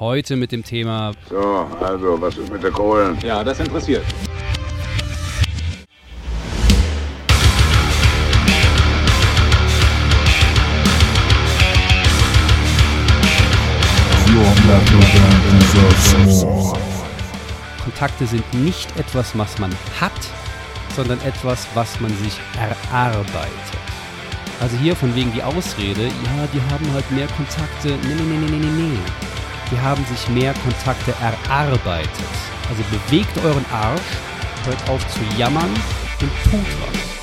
Heute mit dem Thema. So, also, was ist mit der Kohlen? Ja, das interessiert. Kontakte sind nicht etwas, was man hat, sondern etwas, was man sich erarbeitet. Also hier von wegen die Ausrede, ja, die haben halt mehr Kontakte. Nee, nee, nee, nee, nee, nee. Die haben sich mehr Kontakte erarbeitet. Also bewegt euren Arsch, hört auf zu jammern und tut was.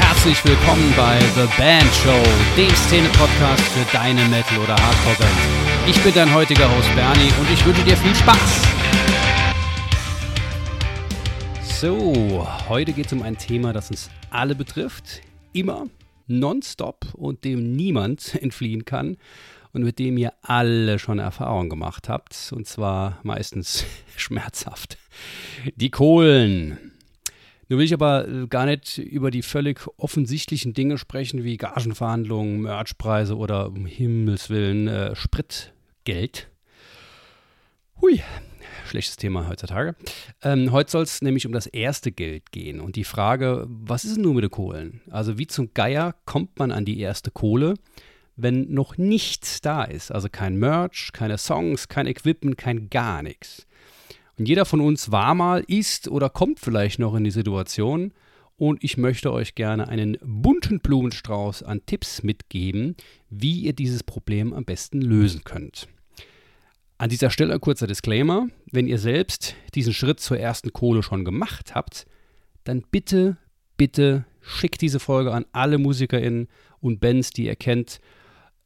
Herzlich willkommen bei The Band Show, dem Szene-Podcast für deine Metal- oder Hardcore-Band. Ich bin dein heutiger Host Bernie und ich wünsche dir viel Spaß. So, heute geht es um ein Thema, das uns alle betrifft, immer, nonstop und dem niemand entfliehen kann und mit dem ihr alle schon Erfahrung gemacht habt, und zwar meistens schmerzhaft. Die Kohlen. Nun will ich aber gar nicht über die völlig offensichtlichen Dinge sprechen, wie Gagenverhandlungen, Merchpreise oder um Himmels Willen äh, Spritgeld. Hui, schlechtes Thema heutzutage. Ähm, heute soll es nämlich um das erste Geld gehen und die Frage, was ist denn nun mit den Kohlen? Also wie zum Geier kommt man an die erste Kohle, wenn noch nichts da ist? Also kein Merch, keine Songs, kein Equipment, kein gar nichts. Und jeder von uns war mal, ist oder kommt vielleicht noch in die Situation. Und ich möchte euch gerne einen bunten Blumenstrauß an Tipps mitgeben, wie ihr dieses Problem am besten lösen könnt. An dieser Stelle ein kurzer Disclaimer. Wenn ihr selbst diesen Schritt zur ersten Kohle schon gemacht habt, dann bitte, bitte schickt diese Folge an alle MusikerInnen und Bands, die ihr kennt,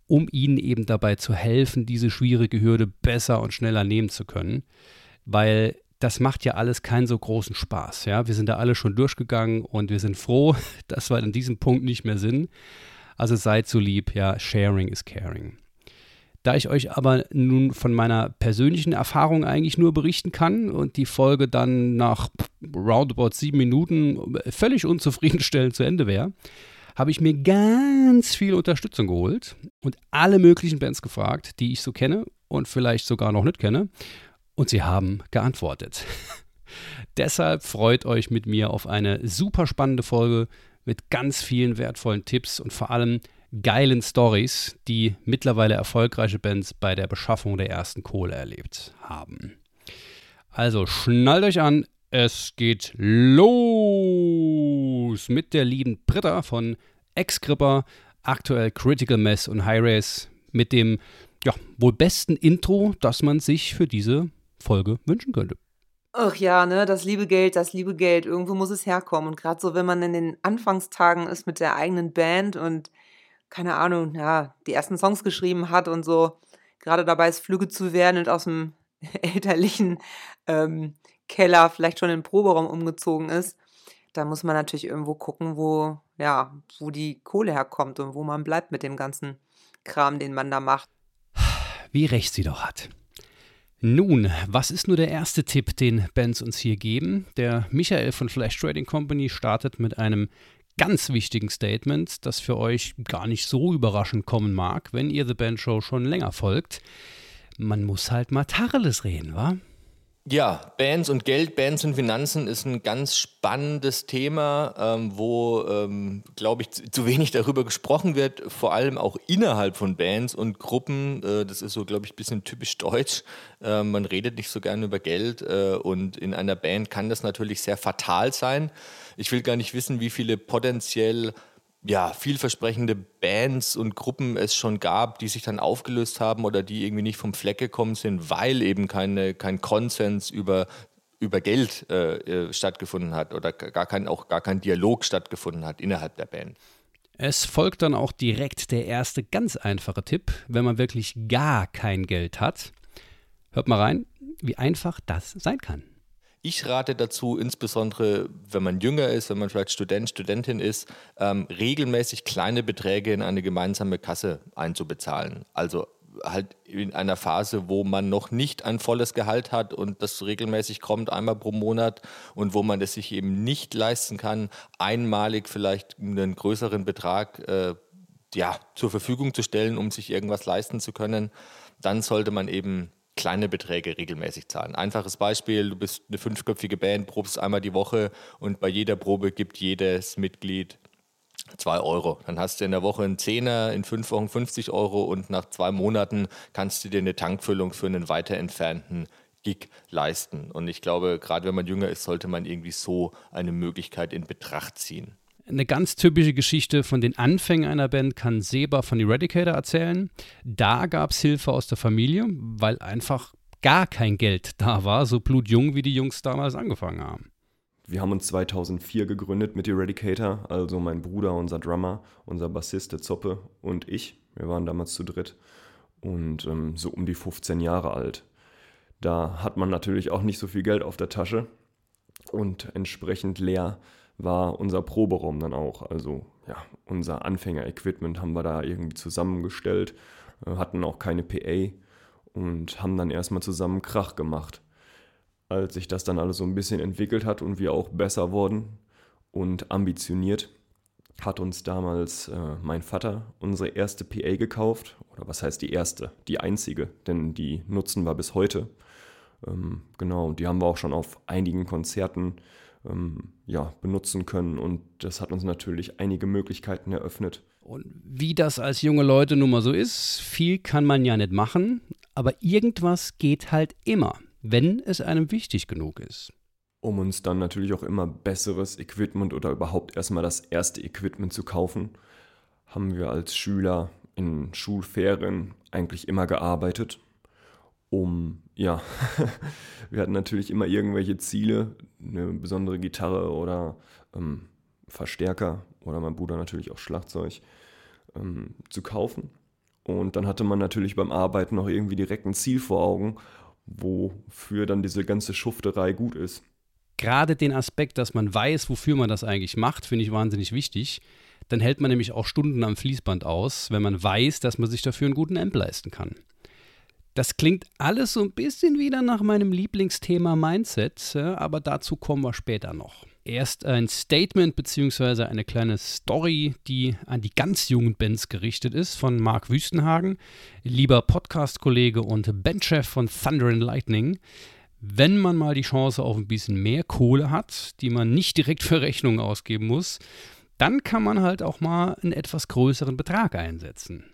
um ihnen eben dabei zu helfen, diese schwierige Hürde besser und schneller nehmen zu können weil das macht ja alles keinen so großen Spaß. Ja, wir sind da alle schon durchgegangen und wir sind froh, dass wir an diesem Punkt nicht mehr sind. Also seid so lieb, ja, sharing is caring. Da ich euch aber nun von meiner persönlichen Erfahrung eigentlich nur berichten kann und die Folge dann nach roundabout sieben Minuten völlig unzufriedenstellend zu Ende wäre, habe ich mir ganz viel Unterstützung geholt und alle möglichen Bands gefragt, die ich so kenne und vielleicht sogar noch nicht kenne. Und sie haben geantwortet. Deshalb freut euch mit mir auf eine super spannende Folge mit ganz vielen wertvollen Tipps und vor allem geilen Stories, die mittlerweile erfolgreiche Bands bei der Beschaffung der ersten Kohle erlebt haben. Also schnallt euch an, es geht los mit der lieben Britta von Ex-Gripper, aktuell Critical Mess und High Race mit dem ja, wohl besten Intro, das man sich für diese Folge wünschen könnte. Ach ja, ne, das liebe Geld, das liebe Geld, irgendwo muss es herkommen. Und gerade so, wenn man in den Anfangstagen ist mit der eigenen Band und keine Ahnung, ja, die ersten Songs geschrieben hat und so, gerade dabei ist, Flüge zu werden und aus dem elterlichen ähm, Keller vielleicht schon in den Proberaum umgezogen ist, da muss man natürlich irgendwo gucken, wo, ja, wo die Kohle herkommt und wo man bleibt mit dem ganzen Kram, den man da macht. Wie recht sie doch hat. Nun, was ist nur der erste Tipp, den Bands uns hier geben? Der Michael von Flash Trading Company startet mit einem ganz wichtigen Statement, das für euch gar nicht so überraschend kommen mag, wenn ihr The Band Show schon länger folgt. Man muss halt mal Tacheles reden, wa? Ja, Bands und Geld, Bands und Finanzen ist ein ganz spannendes Thema, ähm, wo, ähm, glaube ich, zu, zu, wenig darüber gesprochen wird, vor allem auch innerhalb von Bands und Gruppen. Äh, das ist so, glaube ich, ein bisschen typisch deutsch. Äh, man redet nicht so gerne über Geld äh, und in einer Band kann das natürlich sehr fatal sein. Ich will gar nicht wissen, wie viele potenziell ja, vielversprechende Bands und Gruppen es schon gab, die sich dann aufgelöst haben oder die irgendwie nicht vom Fleck gekommen sind, weil eben keine, kein Konsens über, über Geld äh, äh stattgefunden hat oder gar kein, auch gar kein Dialog stattgefunden hat innerhalb der Band. Es folgt dann auch direkt der erste ganz einfache Tipp, wenn man wirklich gar kein Geld hat. Hört mal rein, wie einfach das sein kann. Ich rate dazu, insbesondere wenn man jünger ist, wenn man vielleicht Student, Studentin ist, ähm, regelmäßig kleine Beträge in eine gemeinsame Kasse einzubezahlen. Also halt in einer Phase, wo man noch nicht ein volles Gehalt hat und das regelmäßig kommt, einmal pro Monat und wo man es sich eben nicht leisten kann, einmalig vielleicht einen größeren Betrag äh, ja, zur Verfügung zu stellen, um sich irgendwas leisten zu können, dann sollte man eben kleine Beträge regelmäßig zahlen. Einfaches Beispiel, du bist eine fünfköpfige Band, probst einmal die Woche und bei jeder Probe gibt jedes Mitglied 2 Euro. Dann hast du in der Woche einen Zehner, in fünf Wochen 50 Euro und nach zwei Monaten kannst du dir eine Tankfüllung für einen weiter entfernten Gig leisten. Und ich glaube, gerade wenn man jünger ist, sollte man irgendwie so eine Möglichkeit in Betracht ziehen. Eine ganz typische Geschichte von den Anfängen einer Band kann Seba von Eradicator erzählen. Da gab es Hilfe aus der Familie, weil einfach gar kein Geld da war, so blutjung wie die Jungs damals angefangen haben. Wir haben uns 2004 gegründet mit Eradicator, also mein Bruder, unser Drummer, unser Bassist, der Zoppe und ich. Wir waren damals zu dritt und ähm, so um die 15 Jahre alt. Da hat man natürlich auch nicht so viel Geld auf der Tasche und entsprechend leer war unser Proberaum dann auch. Also ja, unser Anfänger-Equipment haben wir da irgendwie zusammengestellt, äh, hatten auch keine PA und haben dann erstmal zusammen Krach gemacht. Als sich das dann alles so ein bisschen entwickelt hat und wir auch besser wurden und ambitioniert, hat uns damals äh, mein Vater unsere erste PA gekauft. Oder was heißt die erste? Die einzige, denn die nutzen wir bis heute. Ähm, genau, die haben wir auch schon auf einigen Konzerten ähm, ja, benutzen können. Und das hat uns natürlich einige Möglichkeiten eröffnet. Und wie das als junge Leute nun mal so ist, viel kann man ja nicht machen, aber irgendwas geht halt immer, wenn es einem wichtig genug ist. Um uns dann natürlich auch immer besseres Equipment oder überhaupt erstmal das erste Equipment zu kaufen, haben wir als Schüler in Schulferien eigentlich immer gearbeitet um, ja, wir hatten natürlich immer irgendwelche Ziele, eine besondere Gitarre oder ähm, Verstärker oder mein Bruder natürlich auch Schlagzeug ähm, zu kaufen. Und dann hatte man natürlich beim Arbeiten noch irgendwie direkt ein Ziel vor Augen, wofür dann diese ganze Schufterei gut ist. Gerade den Aspekt, dass man weiß, wofür man das eigentlich macht, finde ich wahnsinnig wichtig. Dann hält man nämlich auch Stunden am Fließband aus, wenn man weiß, dass man sich dafür einen guten Amp leisten kann. Das klingt alles so ein bisschen wieder nach meinem Lieblingsthema Mindset, aber dazu kommen wir später noch. Erst ein Statement bzw. eine kleine Story, die an die ganz jungen Bands gerichtet ist, von Marc Wüstenhagen, lieber Podcast-Kollege und Bandchef von Thunder and Lightning. Wenn man mal die Chance auf ein bisschen mehr Kohle hat, die man nicht direkt für Rechnungen ausgeben muss, dann kann man halt auch mal einen etwas größeren Betrag einsetzen.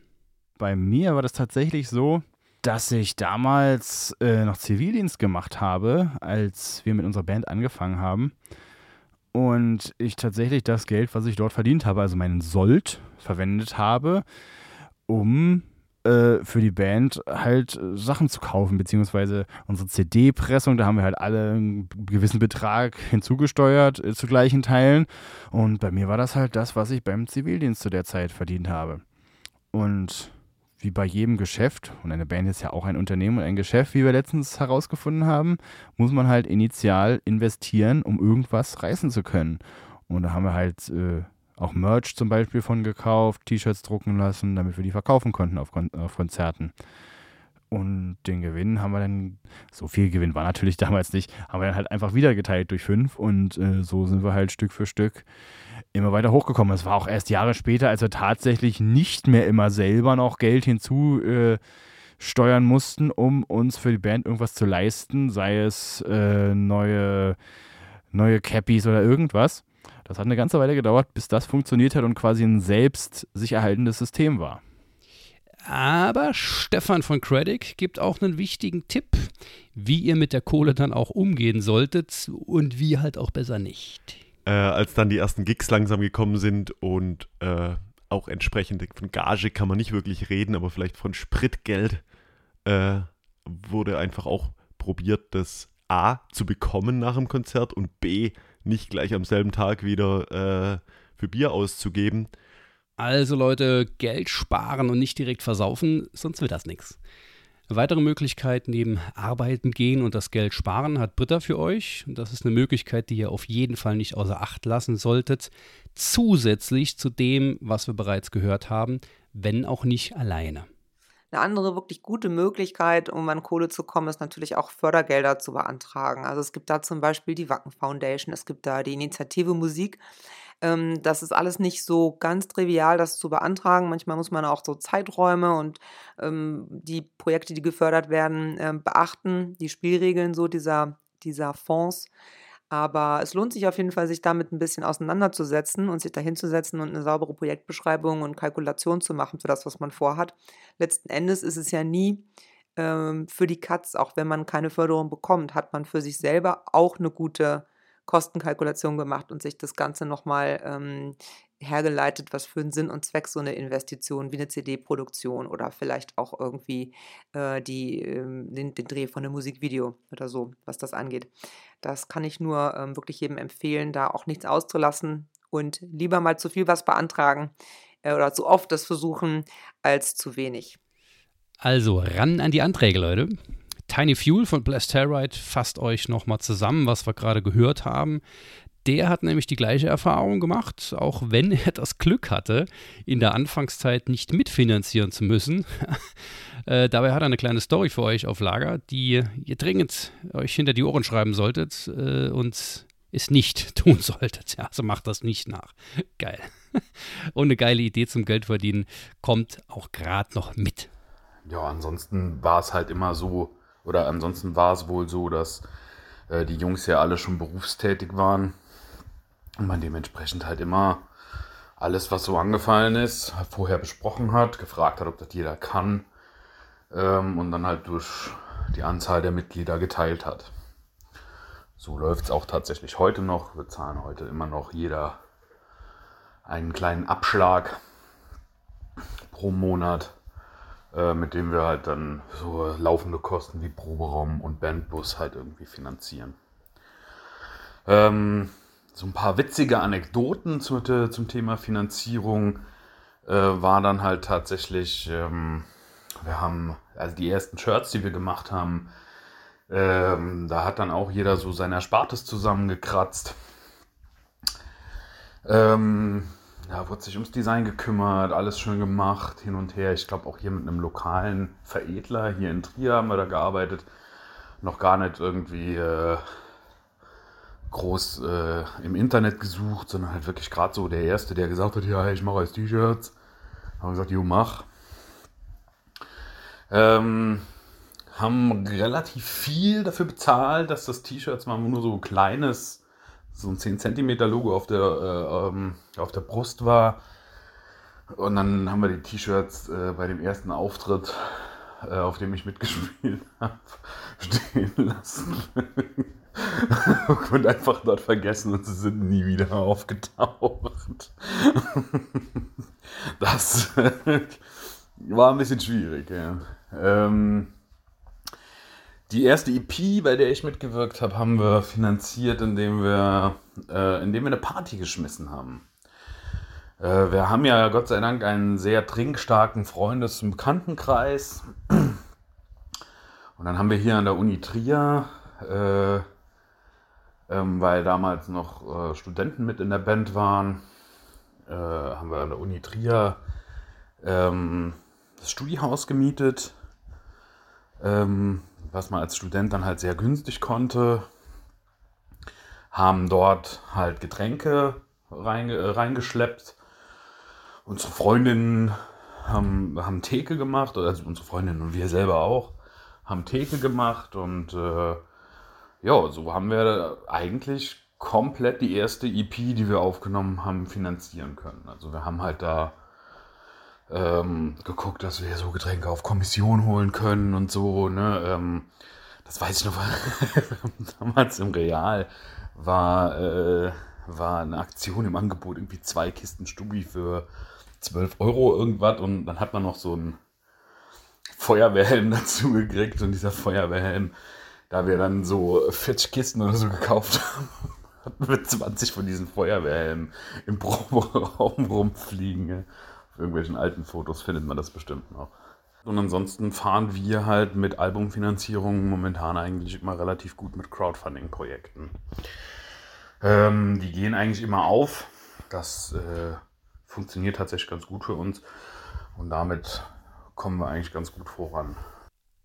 Bei mir war das tatsächlich so, dass ich damals äh, noch Zivildienst gemacht habe, als wir mit unserer Band angefangen haben. Und ich tatsächlich das Geld, was ich dort verdient habe, also meinen Sold, verwendet habe, um äh, für die Band halt Sachen zu kaufen, beziehungsweise unsere CD-Pressung, da haben wir halt alle einen gewissen Betrag hinzugesteuert äh, zu gleichen Teilen. Und bei mir war das halt das, was ich beim Zivildienst zu der Zeit verdient habe. Und wie bei jedem Geschäft, und eine Band ist ja auch ein Unternehmen und ein Geschäft, wie wir letztens herausgefunden haben, muss man halt initial investieren, um irgendwas reißen zu können. Und da haben wir halt äh, auch Merch zum Beispiel von gekauft, T-Shirts drucken lassen, damit wir die verkaufen konnten auf, Kon auf Konzerten. Und den Gewinn haben wir dann, so viel Gewinn war natürlich damals nicht, haben wir dann halt einfach wieder geteilt durch fünf und äh, so sind wir halt Stück für Stück immer weiter hochgekommen. Es war auch erst Jahre später, als wir tatsächlich nicht mehr immer selber noch Geld hinzusteuern äh, mussten, um uns für die Band irgendwas zu leisten, sei es äh, neue, neue Cappies oder irgendwas. Das hat eine ganze Weile gedauert, bis das funktioniert hat und quasi ein selbst sich erhaltendes System war. Aber Stefan von Credit gibt auch einen wichtigen Tipp, wie ihr mit der Kohle dann auch umgehen solltet und wie halt auch besser nicht äh, als dann die ersten Gigs langsam gekommen sind und äh, auch entsprechend von Gage kann man nicht wirklich reden, aber vielleicht von Spritgeld äh, wurde einfach auch probiert, das A zu bekommen nach dem Konzert und B nicht gleich am selben Tag wieder äh, für Bier auszugeben. Also Leute, Geld sparen und nicht direkt versaufen, sonst wird das nichts. Weitere Möglichkeit neben Arbeiten gehen und das Geld sparen hat Britta für euch. Das ist eine Möglichkeit, die ihr auf jeden Fall nicht außer Acht lassen solltet. Zusätzlich zu dem, was wir bereits gehört haben, wenn auch nicht alleine. Eine andere wirklich gute Möglichkeit, um an Kohle zu kommen, ist natürlich auch Fördergelder zu beantragen. Also es gibt da zum Beispiel die Wacken Foundation, es gibt da die Initiative Musik. Ähm, das ist alles nicht so ganz trivial, das zu beantragen. Manchmal muss man auch so Zeiträume und ähm, die Projekte, die gefördert werden, äh, beachten, die Spielregeln so dieser, dieser Fonds. Aber es lohnt sich auf jeden Fall, sich damit ein bisschen auseinanderzusetzen und sich dahinzusetzen und eine saubere Projektbeschreibung und Kalkulation zu machen für das, was man vorhat. Letzten Endes ist es ja nie ähm, für die Katz, auch wenn man keine Förderung bekommt, hat man für sich selber auch eine gute Kostenkalkulation gemacht und sich das Ganze nochmal ähm, hergeleitet, was für einen Sinn und Zweck so eine Investition wie eine CD-Produktion oder vielleicht auch irgendwie äh, die, ähm, den, den, Dreh von einem Musikvideo oder so, was das angeht. Das kann ich nur ähm, wirklich jedem empfehlen, da auch nichts auszulassen und lieber mal zu viel was beantragen äh, oder zu oft das versuchen als zu wenig. Also ran an die Anträge, Leute. Tiny Fuel von Blessed Terrorite fasst euch nochmal zusammen, was wir gerade gehört haben. Der hat nämlich die gleiche Erfahrung gemacht, auch wenn er das Glück hatte, in der Anfangszeit nicht mitfinanzieren zu müssen. äh, dabei hat er eine kleine Story für euch auf Lager, die ihr dringend euch hinter die Ohren schreiben solltet äh, und es nicht tun solltet. Ja, also macht das nicht nach. Geil. Und eine geile Idee zum Geldverdienen kommt auch gerade noch mit. Ja, ansonsten war es halt immer so, oder ansonsten war es wohl so, dass äh, die Jungs ja alle schon berufstätig waren und man dementsprechend halt immer alles, was so angefallen ist, vorher besprochen hat, gefragt hat, ob das jeder kann ähm, und dann halt durch die Anzahl der Mitglieder geteilt hat. So läuft es auch tatsächlich heute noch. Wir zahlen heute immer noch jeder einen kleinen Abschlag pro Monat, äh, mit dem wir halt dann so laufende Kosten wie Proberaum und Bandbus halt irgendwie finanzieren. Ähm, so ein paar witzige Anekdoten zum, zum Thema Finanzierung äh, war dann halt tatsächlich, ähm, wir haben, also die ersten Shirts, die wir gemacht haben, ähm, da hat dann auch jeder so sein Erspartes zusammengekratzt. Ähm, ja, wurde sich ums Design gekümmert, alles schön gemacht, hin und her. Ich glaube auch hier mit einem lokalen Veredler, hier in Trier haben wir da gearbeitet. Noch gar nicht irgendwie äh, groß äh, im Internet gesucht, sondern halt wirklich gerade so der Erste, der gesagt hat, ja, ich mache jetzt T-Shirts. Haben gesagt, jo, mach. Ähm, haben relativ viel dafür bezahlt, dass das T-Shirt mal nur so ein kleines, so ein 10 cm Logo auf der, äh, ähm, auf der Brust war. Und dann haben wir die T-Shirts äh, bei dem ersten Auftritt, äh, auf dem ich mitgespielt habe, stehen lassen. und einfach dort vergessen und sie sind nie wieder aufgetaucht. das war ein bisschen schwierig, ja. Ähm, die erste EP, bei der ich mitgewirkt habe, haben wir finanziert, indem wir, äh, indem wir eine Party geschmissen haben. Äh, wir haben ja Gott sei Dank einen sehr trinkstarken Freundes- und Bekanntenkreis. Und dann haben wir hier an der Uni Trier äh, ähm, weil damals noch äh, Studenten mit in der Band waren. Äh, haben wir an der Uni Trier ähm, das Studiehaus gemietet, ähm, was man als Student dann halt sehr günstig konnte. Haben dort halt Getränke äh, reingeschleppt. Unsere Freundinnen haben, haben Theke gemacht, also unsere Freundinnen und wir selber auch, haben Theke gemacht und äh, ja, so haben wir eigentlich komplett die erste EP, die wir aufgenommen haben, finanzieren können. Also wir haben halt da ähm, geguckt, dass wir so Getränke auf Kommission holen können und so. Ne? Ähm, das weiß ich noch, damals im Real war, äh, war eine Aktion im Angebot, irgendwie zwei Kisten Stubi für 12 Euro irgendwas und dann hat man noch so einen Feuerwehrhelm dazu gekriegt und dieser Feuerwehrhelm da wir dann so 40 Kisten oder so gekauft haben, hatten wir 20 von diesen Feuerwehrhelmen im Proberaum rumfliegen. Ja. Irgendwelchen alten Fotos findet man das bestimmt noch. Und ansonsten fahren wir halt mit Albumfinanzierung momentan eigentlich immer relativ gut mit Crowdfunding-Projekten. Ähm, die gehen eigentlich immer auf. Das äh, funktioniert tatsächlich ganz gut für uns. Und damit kommen wir eigentlich ganz gut voran.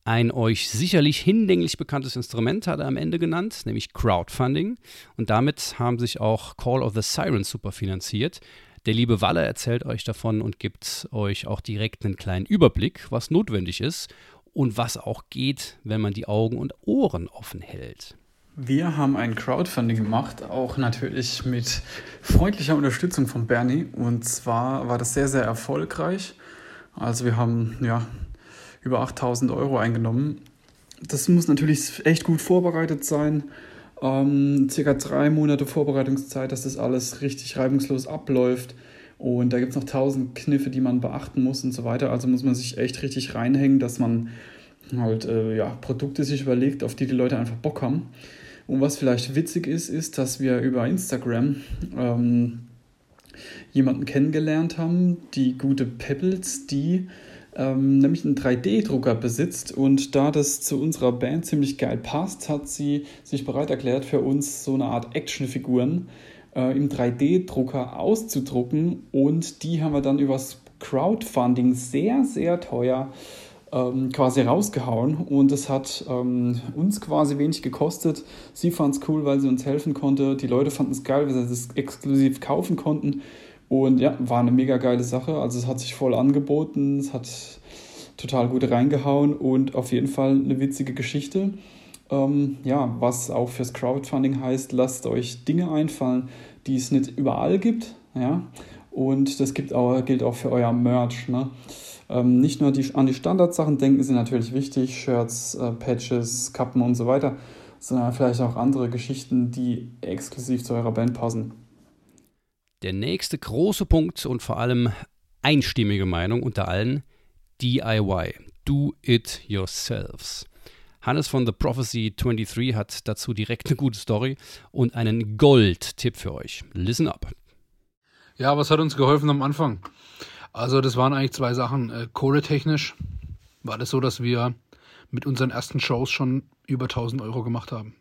Ein euch sicherlich hinlänglich bekanntes Instrument hat er am Ende genannt, nämlich Crowdfunding. Und damit haben sich auch Call of the Sirens super finanziert. Der liebe Walle erzählt euch davon und gibt euch auch direkt einen kleinen Überblick, was notwendig ist und was auch geht, wenn man die Augen und Ohren offen hält. Wir haben ein Crowdfunding gemacht, auch natürlich mit freundlicher Unterstützung von Bernie. Und zwar war das sehr, sehr erfolgreich. Also wir haben ja über 8000 Euro eingenommen. Das muss natürlich echt gut vorbereitet sein. Ähm, circa drei Monate Vorbereitungszeit, dass das alles richtig reibungslos abläuft. Und da gibt es noch tausend Kniffe, die man beachten muss und so weiter. Also muss man sich echt richtig reinhängen, dass man halt äh, ja, Produkte sich überlegt, auf die die Leute einfach Bock haben. Und was vielleicht witzig ist, ist, dass wir über Instagram ähm, jemanden kennengelernt haben, die gute Pebbles, die ähm, nämlich einen 3D-Drucker besitzt und da das zu unserer Band ziemlich geil passt, hat sie sich bereit erklärt, für uns so eine Art Actionfiguren äh, im 3D-Drucker auszudrucken und die haben wir dann übers Crowdfunding sehr, sehr teuer ähm, quasi rausgehauen und es hat ähm, uns quasi wenig gekostet. Sie fand es cool, weil sie uns helfen konnte. Die Leute fanden es geil, weil sie das exklusiv kaufen konnten. Und ja, war eine mega geile Sache. Also es hat sich voll angeboten, es hat total gut reingehauen und auf jeden Fall eine witzige Geschichte. Ähm, ja, was auch fürs Crowdfunding heißt, lasst euch Dinge einfallen, die es nicht überall gibt. Ja? Und das gibt auch, gilt auch für euer Merch. Ne? Ähm, nicht nur die, an die Standardsachen denken sind natürlich wichtig, Shirts, äh, Patches, Kappen und so weiter, sondern vielleicht auch andere Geschichten, die exklusiv zu eurer Band passen. Der nächste große Punkt und vor allem einstimmige Meinung unter allen, DIY, Do It Yourselves. Hannes von The Prophecy 23 hat dazu direkt eine gute Story und einen Gold-Tipp für euch. Listen up. Ja, was hat uns geholfen am Anfang? Also, das waren eigentlich zwei Sachen. Äh, kohletechnisch war das so, dass wir mit unseren ersten Shows schon über 1000 Euro gemacht haben.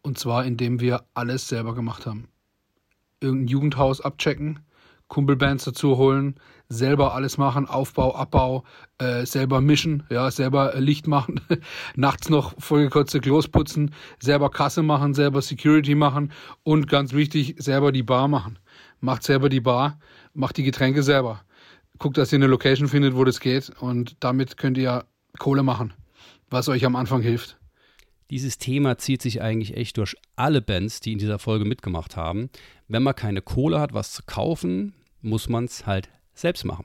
Und zwar, indem wir alles selber gemacht haben irgendein Jugendhaus abchecken, Kumpelbands dazu holen, selber alles machen, Aufbau, Abbau, äh, selber mischen, ja, selber äh, Licht machen, nachts noch vollgekotzte Klos putzen, selber Kasse machen, selber Security machen und ganz wichtig, selber die Bar machen. Macht selber die Bar, macht die Getränke selber. Guckt, dass ihr eine Location findet, wo das geht und damit könnt ihr Kohle machen, was euch am Anfang hilft. Dieses Thema zieht sich eigentlich echt durch alle Bands, die in dieser Folge mitgemacht haben. Wenn man keine Kohle hat, was zu kaufen, muss man es halt selbst machen.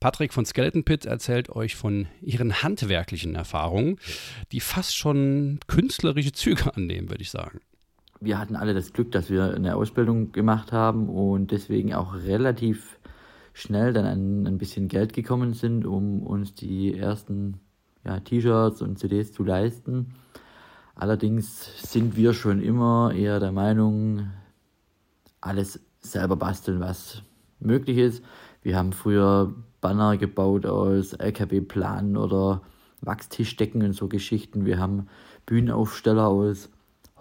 Patrick von Skeleton Pit erzählt euch von ihren handwerklichen Erfahrungen, die fast schon künstlerische Züge annehmen, würde ich sagen. Wir hatten alle das Glück, dass wir eine Ausbildung gemacht haben und deswegen auch relativ schnell dann an ein bisschen Geld gekommen sind, um uns die ersten ja, T-Shirts und CDs zu leisten. Allerdings sind wir schon immer eher der Meinung, alles selber basteln, was möglich ist. Wir haben früher Banner gebaut aus LKW-Planen oder Wachstischdecken und so Geschichten. Wir haben Bühnenaufsteller aus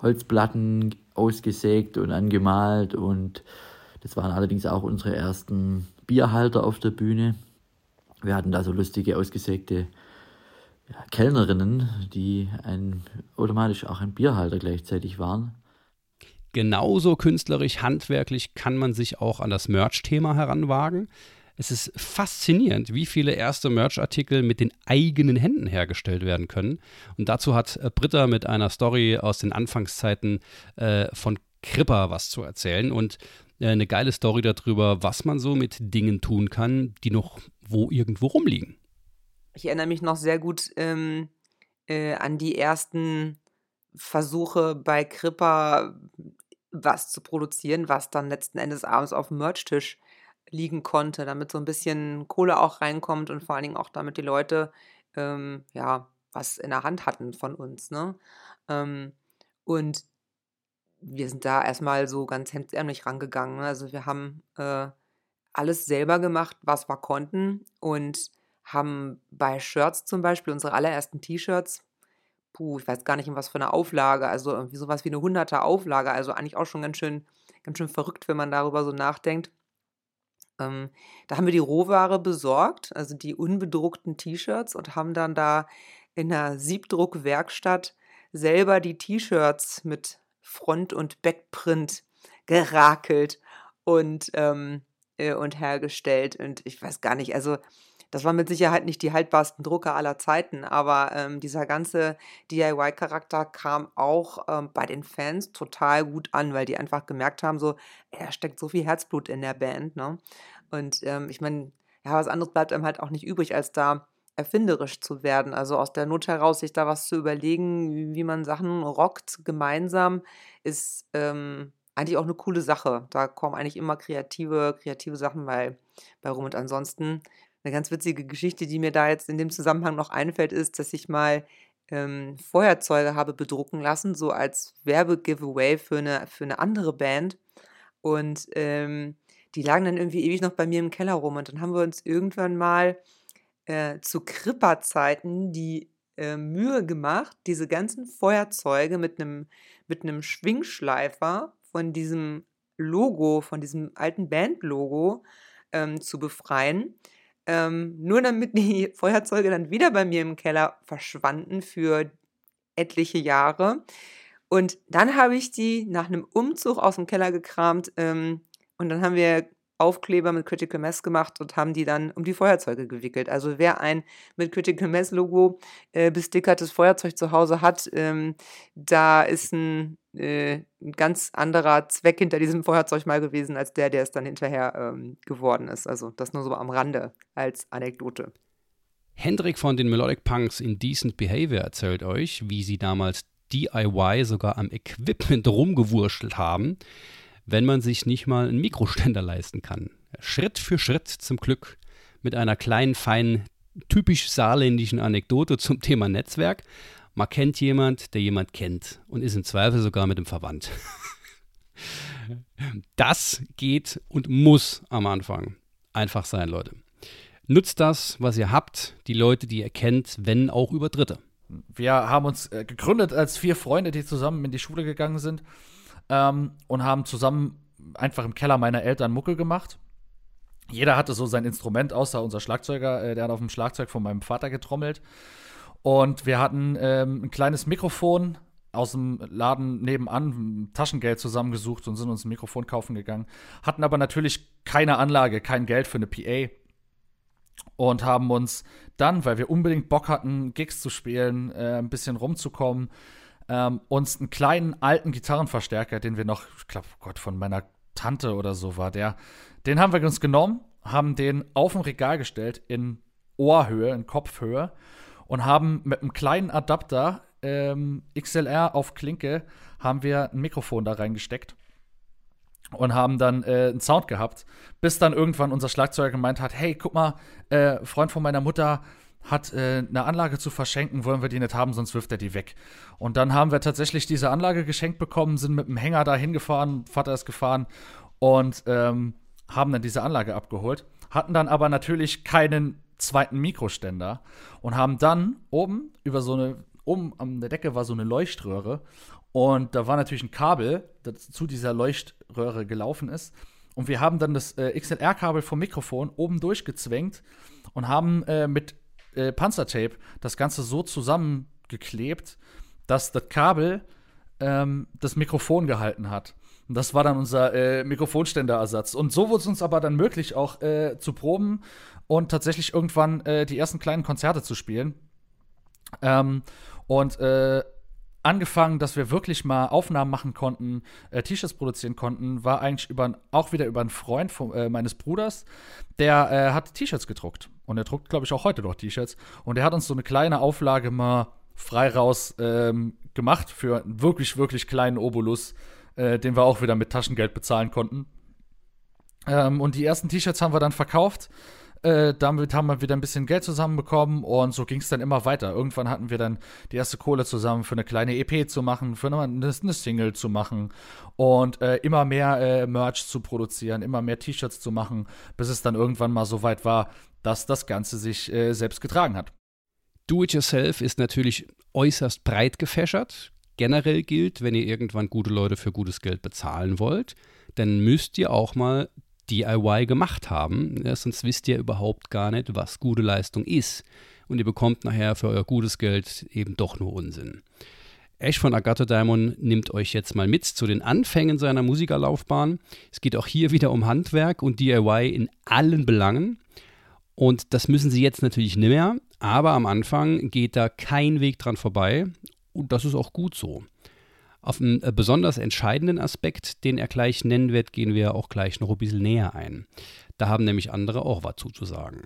Holzplatten ausgesägt und angemalt und das waren allerdings auch unsere ersten Bierhalter auf der Bühne. Wir hatten da so lustige ausgesägte ja, Kellnerinnen, die ein, automatisch auch ein Bierhalter gleichzeitig waren. Genauso künstlerisch, handwerklich kann man sich auch an das Merch-Thema heranwagen. Es ist faszinierend, wie viele erste Merch-Artikel mit den eigenen Händen hergestellt werden können. Und dazu hat äh, Britta mit einer Story aus den Anfangszeiten äh, von Kripper was zu erzählen und äh, eine geile Story darüber, was man so mit Dingen tun kann, die noch wo irgendwo rumliegen. Ich erinnere mich noch sehr gut ähm, äh, an die ersten Versuche bei Krippa, was zu produzieren, was dann letzten Endes abends auf dem Merchtisch liegen konnte, damit so ein bisschen Kohle auch reinkommt und vor allen Dingen auch damit die Leute ähm, ja was in der Hand hatten von uns. Ne? Ähm, und wir sind da erstmal so ganz hemdsärmlich rangegangen. Ne? Also wir haben äh, alles selber gemacht, was wir konnten und haben bei Shirts zum Beispiel, unsere allerersten T-Shirts, puh, ich weiß gar nicht in was für eine Auflage, also irgendwie sowas wie eine 100er Auflage, also eigentlich auch schon ganz schön, ganz schön verrückt, wenn man darüber so nachdenkt. Ähm, da haben wir die Rohware besorgt, also die unbedruckten T-Shirts und haben dann da in einer Siebdruckwerkstatt selber die T-Shirts mit Front- und Backprint gerakelt und, ähm, äh, und hergestellt. Und ich weiß gar nicht, also das waren mit Sicherheit nicht die haltbarsten Drucker aller Zeiten, aber ähm, dieser ganze DIY-Charakter kam auch ähm, bei den Fans total gut an, weil die einfach gemerkt haben, so, da steckt so viel Herzblut in der Band. Ne? Und ähm, ich meine, ja, was anderes bleibt einem halt auch nicht übrig, als da erfinderisch zu werden. Also aus der Not heraus, sich da was zu überlegen, wie man Sachen rockt gemeinsam, ist ähm, eigentlich auch eine coole Sache. Da kommen eigentlich immer kreative, kreative Sachen bei, bei rum. Und ansonsten eine ganz witzige Geschichte, die mir da jetzt in dem Zusammenhang noch einfällt, ist, dass ich mal ähm, Feuerzeuge habe bedrucken lassen, so als Werbegiveaway für eine, für eine andere Band. Und ähm, die lagen dann irgendwie ewig noch bei mir im Keller rum. Und dann haben wir uns irgendwann mal äh, zu Kripperzeiten die äh, Mühe gemacht, diese ganzen Feuerzeuge mit einem mit Schwingschleifer von diesem Logo, von diesem alten Bandlogo ähm, zu befreien. Ähm, nur damit die Feuerzeuge dann wieder bei mir im Keller verschwanden für etliche Jahre. Und dann habe ich die nach einem Umzug aus dem Keller gekramt ähm, und dann haben wir Aufkleber mit Critical Mass gemacht und haben die dann um die Feuerzeuge gewickelt. Also wer ein mit Critical Mass Logo äh, bestickertes Feuerzeug zu Hause hat, ähm, da ist ein, äh, ein, ganz anderer Zweck hinter diesem Feuerzeug mal gewesen, als der, der es dann hinterher ähm, geworden ist. Also das nur so am Rande als Anekdote. Hendrik von den Melodic Punks in Decent Behavior erzählt euch, wie sie damals DIY sogar am Equipment rumgewurschtelt haben wenn man sich nicht mal einen Mikroständer leisten kann. Schritt für Schritt zum Glück mit einer kleinen, feinen, typisch saarländischen Anekdote zum Thema Netzwerk. Man kennt jemand, der jemand kennt und ist im Zweifel sogar mit dem verwandt. Das geht und muss am Anfang einfach sein, Leute. Nutzt das, was ihr habt, die Leute, die ihr kennt, wenn auch über Dritte. Wir haben uns äh, gegründet als vier Freunde, die zusammen in die Schule gegangen sind ähm, und haben zusammen einfach im Keller meiner Eltern Mucke gemacht. Jeder hatte so sein Instrument, außer unser Schlagzeuger, äh, der hat auf dem Schlagzeug von meinem Vater getrommelt. Und wir hatten ähm, ein kleines Mikrofon aus dem Laden nebenan, Taschengeld zusammengesucht und sind uns ein Mikrofon kaufen gegangen. Hatten aber natürlich keine Anlage, kein Geld für eine PA. Und haben uns dann, weil wir unbedingt Bock hatten, Gigs zu spielen, äh, ein bisschen rumzukommen, ähm, uns einen kleinen alten Gitarrenverstärker, den wir noch, ich glaube, Gott, von meiner Tante oder so war der, den haben wir uns genommen, haben den auf dem Regal gestellt in Ohrhöhe, in Kopfhöhe und haben mit einem kleinen Adapter ähm, XLR auf Klinke haben wir ein Mikrofon da reingesteckt und haben dann äh, einen Sound gehabt, bis dann irgendwann unser Schlagzeuger gemeint hat, hey, guck mal, äh, Freund von meiner Mutter hat äh, eine Anlage zu verschenken, wollen wir die nicht haben, sonst wirft er die weg. Und dann haben wir tatsächlich diese Anlage geschenkt bekommen, sind mit dem Hänger da hingefahren, Vater ist gefahren und ähm, haben dann diese Anlage abgeholt, hatten dann aber natürlich keinen zweiten Mikroständer und haben dann oben über so eine, oben an der Decke war so eine Leuchtröhre und da war natürlich ein Kabel, das zu dieser Leuchtröhre gelaufen ist. Und wir haben dann das äh, XLR-Kabel vom Mikrofon oben durchgezwängt und haben äh, mit äh, Panzertape das Ganze so zusammengeklebt, dass das Kabel ähm, das Mikrofon gehalten hat. Und das war dann unser äh, Mikrofonständerersatz. Und so wurde es uns aber dann möglich, auch äh, zu proben und tatsächlich irgendwann äh, die ersten kleinen Konzerte zu spielen. Ähm, und äh, angefangen, dass wir wirklich mal Aufnahmen machen konnten, äh, T-Shirts produzieren konnten, war eigentlich über, auch wieder über einen Freund von, äh, meines Bruders, der äh, hat T-Shirts gedruckt. Und er druckt, glaube ich, auch heute noch T-Shirts. Und er hat uns so eine kleine Auflage mal frei raus ähm, gemacht für einen wirklich, wirklich kleinen Obolus, äh, den wir auch wieder mit Taschengeld bezahlen konnten. Ähm, und die ersten T-Shirts haben wir dann verkauft. Äh, damit haben wir wieder ein bisschen Geld zusammenbekommen und so ging es dann immer weiter. Irgendwann hatten wir dann die erste Kohle zusammen für eine kleine EP zu machen, für eine, eine Single zu machen und äh, immer mehr äh, Merch zu produzieren, immer mehr T-Shirts zu machen, bis es dann irgendwann mal so weit war, dass das Ganze sich äh, selbst getragen hat. Do-it-yourself ist natürlich äußerst breit gefächert. Generell gilt, wenn ihr irgendwann gute Leute für gutes Geld bezahlen wollt, dann müsst ihr auch mal DIY gemacht haben. Ja, sonst wisst ihr überhaupt gar nicht, was gute Leistung ist. Und ihr bekommt nachher für euer gutes Geld eben doch nur Unsinn. Ash von Agatha Diamond nimmt euch jetzt mal mit zu den Anfängen seiner Musikerlaufbahn. Es geht auch hier wieder um Handwerk und DIY in allen Belangen. Und das müssen sie jetzt natürlich nicht mehr, aber am Anfang geht da kein Weg dran vorbei. Und das ist auch gut so. Auf einen äh, besonders entscheidenden Aspekt, den er gleich nennen wird, gehen wir auch gleich noch ein bisschen näher ein. Da haben nämlich andere auch was zuzusagen.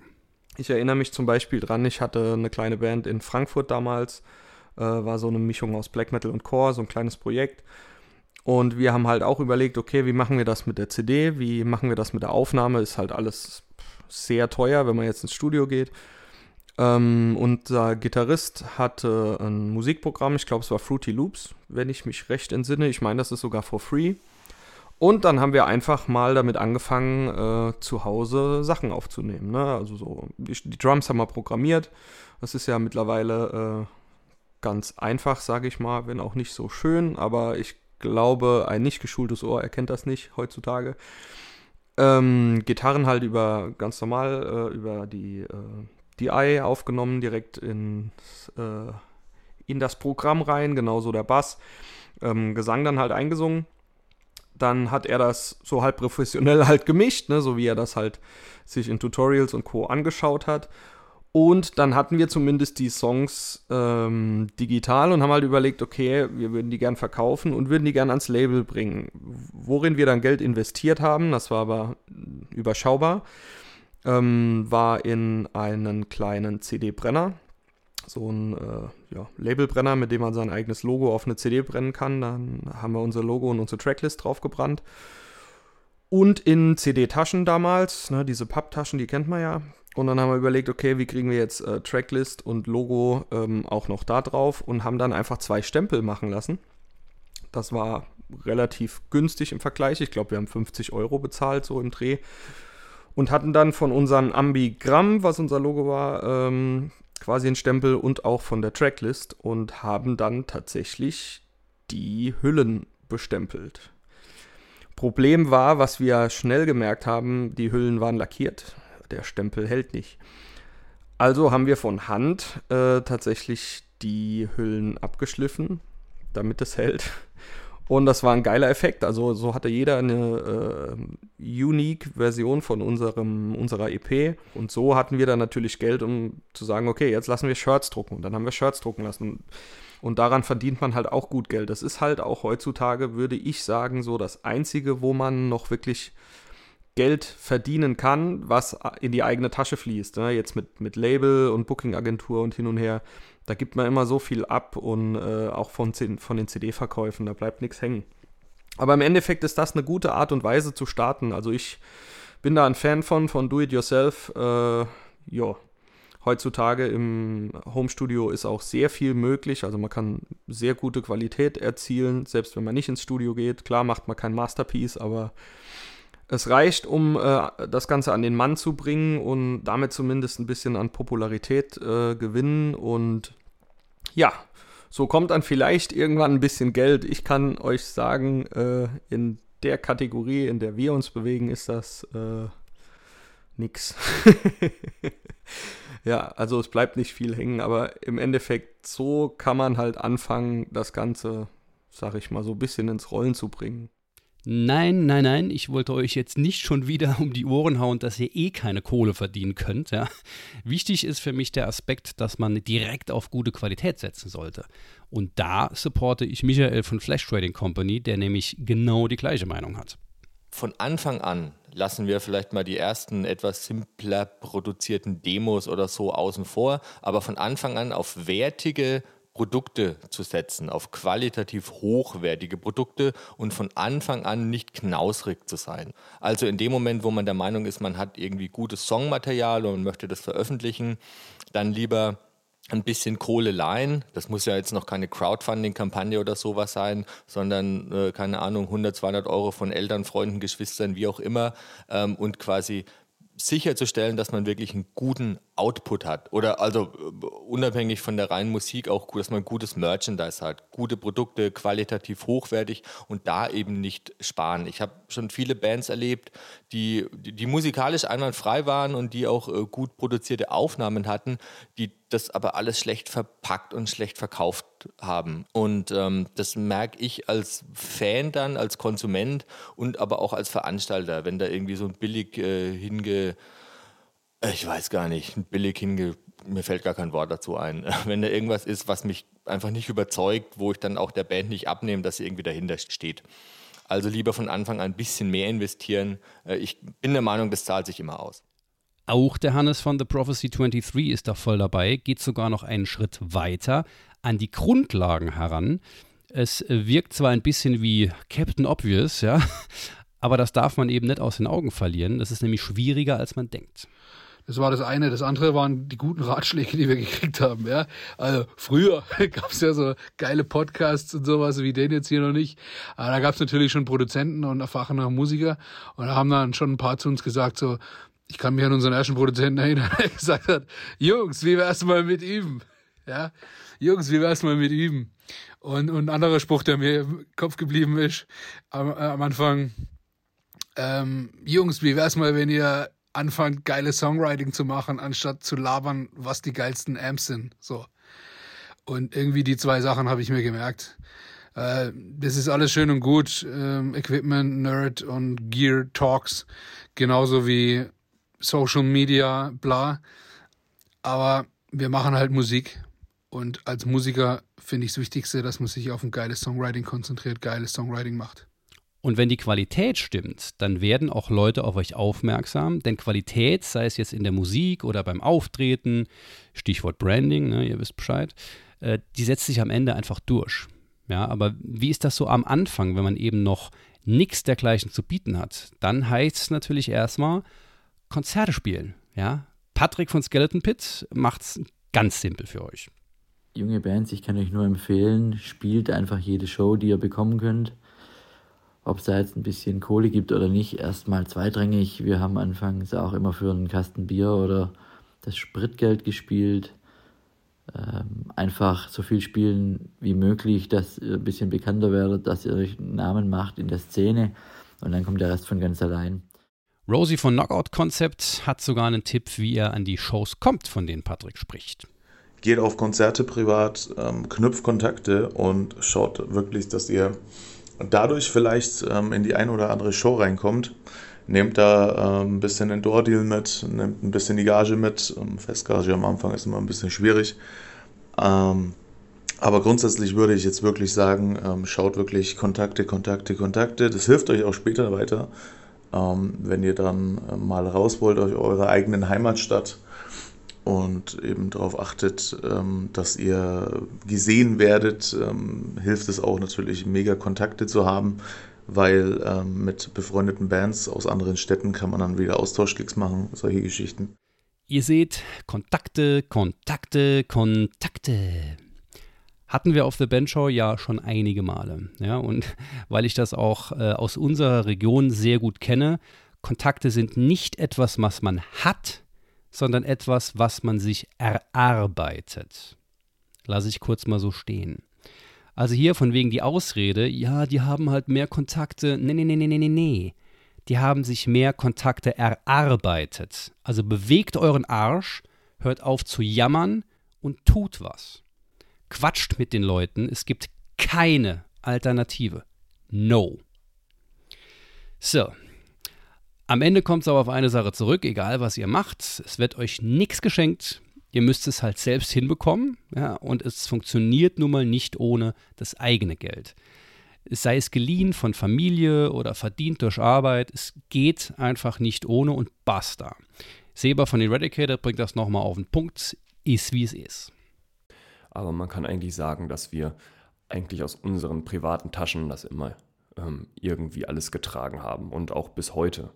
Ich erinnere mich zum Beispiel dran, ich hatte eine kleine Band in Frankfurt damals, äh, war so eine Mischung aus Black Metal und Core, so ein kleines Projekt. Und wir haben halt auch überlegt, okay, wie machen wir das mit der CD, wie machen wir das mit der Aufnahme, ist halt alles sehr teuer, wenn man jetzt ins Studio geht. Ähm, unser Gitarrist hatte ein Musikprogramm, ich glaube es war Fruity Loops, wenn ich mich recht entsinne. Ich meine, das ist sogar for free. Und dann haben wir einfach mal damit angefangen, äh, zu Hause Sachen aufzunehmen. Ne? Also so, die, die, Drums haben wir programmiert. Das ist ja mittlerweile äh, ganz einfach, sage ich mal, wenn auch nicht so schön, aber ich glaube, ein nicht geschultes Ohr erkennt das nicht heutzutage. Ähm, Gitarren halt über ganz normal äh, über die äh, DI aufgenommen, direkt in, äh, in das Programm rein, genauso der Bass. Ähm, Gesang dann halt eingesungen. Dann hat er das so halb professionell halt gemischt, ne, so wie er das halt sich in Tutorials und Co. angeschaut hat. Und dann hatten wir zumindest die Songs ähm, digital und haben halt überlegt, okay, wir würden die gern verkaufen und würden die gern ans Label bringen. Worin wir dann Geld investiert haben, das war aber überschaubar, ähm, war in einen kleinen CD-Brenner. So ein äh, ja, Labelbrenner, mit dem man sein eigenes Logo auf eine CD brennen kann. Dann haben wir unser Logo und unsere Tracklist drauf gebrannt. Und in CD-Taschen damals, ne, diese Papptaschen, die kennt man ja. Und dann haben wir überlegt, okay, wie kriegen wir jetzt äh, Tracklist und Logo ähm, auch noch da drauf und haben dann einfach zwei Stempel machen lassen. Das war relativ günstig im Vergleich. Ich glaube, wir haben 50 Euro bezahlt, so im Dreh und hatten dann von unserem Ambigramm, was unser Logo war, ähm, quasi einen Stempel und auch von der Tracklist und haben dann tatsächlich die Hüllen bestempelt. Problem war, was wir schnell gemerkt haben, die Hüllen waren lackiert. Der Stempel hält nicht. Also haben wir von Hand äh, tatsächlich die Hüllen abgeschliffen, damit es hält. Und das war ein geiler Effekt. Also so hatte jeder eine äh, unique Version von unserem, unserer EP. Und so hatten wir dann natürlich Geld, um zu sagen, okay, jetzt lassen wir Shirts drucken. Und dann haben wir Shirts drucken lassen. Und daran verdient man halt auch gut Geld. Das ist halt auch heutzutage, würde ich sagen, so das Einzige, wo man noch wirklich Geld verdienen kann, was in die eigene Tasche fließt. Ne? Jetzt mit, mit Label und Booking-Agentur und hin und her da gibt man immer so viel ab und äh, auch von, von den CD-Verkäufen, da bleibt nichts hängen. Aber im Endeffekt ist das eine gute Art und Weise zu starten. Also ich bin da ein Fan von, von Do-It-Yourself. Äh, ja, heutzutage im Homestudio ist auch sehr viel möglich. Also man kann sehr gute Qualität erzielen, selbst wenn man nicht ins Studio geht. Klar macht man kein Masterpiece, aber es reicht, um äh, das Ganze an den Mann zu bringen und damit zumindest ein bisschen an Popularität äh, gewinnen. Und ja, so kommt dann vielleicht irgendwann ein bisschen Geld. Ich kann euch sagen, äh, in der Kategorie, in der wir uns bewegen, ist das äh, nix. ja, also es bleibt nicht viel hängen, aber im Endeffekt so kann man halt anfangen, das Ganze, sag ich mal, so ein bisschen ins Rollen zu bringen. Nein, nein, nein, ich wollte euch jetzt nicht schon wieder um die Ohren hauen, dass ihr eh keine Kohle verdienen könnt. Ja. Wichtig ist für mich der Aspekt, dass man direkt auf gute Qualität setzen sollte. Und da supporte ich Michael von Flash Trading Company, der nämlich genau die gleiche Meinung hat. Von Anfang an lassen wir vielleicht mal die ersten etwas simpler produzierten Demos oder so außen vor, aber von Anfang an auf wertige Produkte zu setzen, auf qualitativ hochwertige Produkte und von Anfang an nicht knausrig zu sein. Also in dem Moment, wo man der Meinung ist, man hat irgendwie gutes Songmaterial und möchte das veröffentlichen, dann lieber ein bisschen Kohle leihen. Das muss ja jetzt noch keine Crowdfunding-Kampagne oder sowas sein, sondern, äh, keine Ahnung, 100, 200 Euro von Eltern, Freunden, Geschwistern, wie auch immer ähm, und quasi sicherzustellen, dass man wirklich einen guten Output hat. Oder also äh, unabhängig von der reinen Musik auch, dass man gutes Merchandise hat, gute Produkte, qualitativ hochwertig und da eben nicht sparen. Ich habe schon viele Bands erlebt, die, die, die, musikalisch einwandfrei waren und die auch äh, gut produzierte Aufnahmen hatten, die das aber alles schlecht verpackt und schlecht verkauft haben. Und ähm, das merke ich als Fan dann, als Konsument und aber auch als Veranstalter, wenn da irgendwie so ein billig äh, hinge ich weiß gar nicht, billig hinge, mir fällt gar kein Wort dazu ein. Wenn da irgendwas ist, was mich einfach nicht überzeugt, wo ich dann auch der Band nicht abnehme, dass sie irgendwie dahinter steht. Also lieber von Anfang an ein bisschen mehr investieren. Äh, ich bin der Meinung, das zahlt sich immer aus. Auch der Hannes von The Prophecy 23 ist da voll dabei, geht sogar noch einen Schritt weiter an die Grundlagen heran. Es wirkt zwar ein bisschen wie Captain Obvious, ja, aber das darf man eben nicht aus den Augen verlieren. Das ist nämlich schwieriger, als man denkt. Das war das eine. Das andere waren die guten Ratschläge, die wir gekriegt haben. Ja? Also früher gab es ja so geile Podcasts und sowas wie den jetzt hier noch nicht. Aber da gab es natürlich schon Produzenten und erfahrene Musiker. Und da haben dann schon ein paar zu uns gesagt, so, ich kann mich an unseren ersten Produzenten erinnern, der gesagt hat, Jungs, wie wär's mal mit üben? Ja, Jungs, wie wär's mal mit üben? Und, und ein anderer Spruch, der mir im Kopf geblieben ist, am, am Anfang, ähm, Jungs, wie wär's mal, wenn ihr anfangt, geile Songwriting zu machen, anstatt zu labern, was die geilsten Amps sind. So. Und irgendwie die zwei Sachen habe ich mir gemerkt. Äh, das ist alles schön und gut. Ähm, Equipment, Nerd und Gear Talks. Genauso wie Social Media, bla. Aber wir machen halt Musik. Und als Musiker finde ich das Wichtigste, dass man sich auf ein geiles Songwriting konzentriert, geiles Songwriting macht. Und wenn die Qualität stimmt, dann werden auch Leute auf euch aufmerksam, denn Qualität, sei es jetzt in der Musik oder beim Auftreten, Stichwort Branding, ne, ihr wisst Bescheid, äh, die setzt sich am Ende einfach durch. Ja, aber wie ist das so am Anfang, wenn man eben noch nichts dergleichen zu bieten hat? Dann heißt es natürlich erstmal Konzerte spielen. Ja? Patrick von Skeleton Pit macht es ganz simpel für euch. Junge Bands, ich kann euch nur empfehlen, spielt einfach jede Show, die ihr bekommen könnt ob es da jetzt ein bisschen Kohle gibt oder nicht, erstmal zweitrangig. Wir haben anfangs auch immer für einen Kasten Bier oder das Spritgeld gespielt. Ähm, einfach so viel spielen wie möglich, dass ihr ein bisschen bekannter werdet, dass ihr euch einen Namen macht in der Szene und dann kommt der Rest von ganz allein. Rosie von Knockout Concept hat sogar einen Tipp, wie er an die Shows kommt, von denen Patrick spricht. Geht auf Konzerte privat, ähm, knüpft Kontakte und schaut wirklich, dass ihr dadurch vielleicht ähm, in die eine oder andere Show reinkommt. Nehmt da ähm, ein bisschen den Door-Deal mit, nehmt ein bisschen die Gage mit. Ähm, Festgage am Anfang ist immer ein bisschen schwierig. Ähm, aber grundsätzlich würde ich jetzt wirklich sagen, ähm, schaut wirklich Kontakte, Kontakte, Kontakte. Das hilft euch auch später weiter, wenn ihr dann äh, mal raus wollt aus eurer eigenen Heimatstadt und eben darauf achtet, ähm, dass ihr gesehen werdet, ähm, hilft es auch natürlich mega Kontakte zu haben, weil ähm, mit befreundeten Bands aus anderen Städten kann man dann wieder Austauschklicks machen, solche Geschichten. Ihr seht, Kontakte, Kontakte, Kontakte. Hatten wir auf der Bandshow ja schon einige Male. Ja, und weil ich das auch äh, aus unserer Region sehr gut kenne, Kontakte sind nicht etwas, was man hat, sondern etwas, was man sich erarbeitet. Lasse ich kurz mal so stehen. Also hier von wegen die Ausrede, ja, die haben halt mehr Kontakte. Nee, nee, nee, nee, nee, nee. Die haben sich mehr Kontakte erarbeitet. Also bewegt euren Arsch, hört auf zu jammern und tut was. Quatscht mit den Leuten, es gibt keine Alternative. No. So, am Ende kommt es aber auf eine Sache zurück, egal was ihr macht. Es wird euch nichts geschenkt. Ihr müsst es halt selbst hinbekommen. Ja, und es funktioniert nun mal nicht ohne das eigene Geld. Sei es geliehen von Familie oder verdient durch Arbeit. Es geht einfach nicht ohne und basta. Seber von Eradicator bringt das nochmal auf den Punkt. Ist wie es ist. Aber man kann eigentlich sagen, dass wir eigentlich aus unseren privaten Taschen das immer ähm, irgendwie alles getragen haben und auch bis heute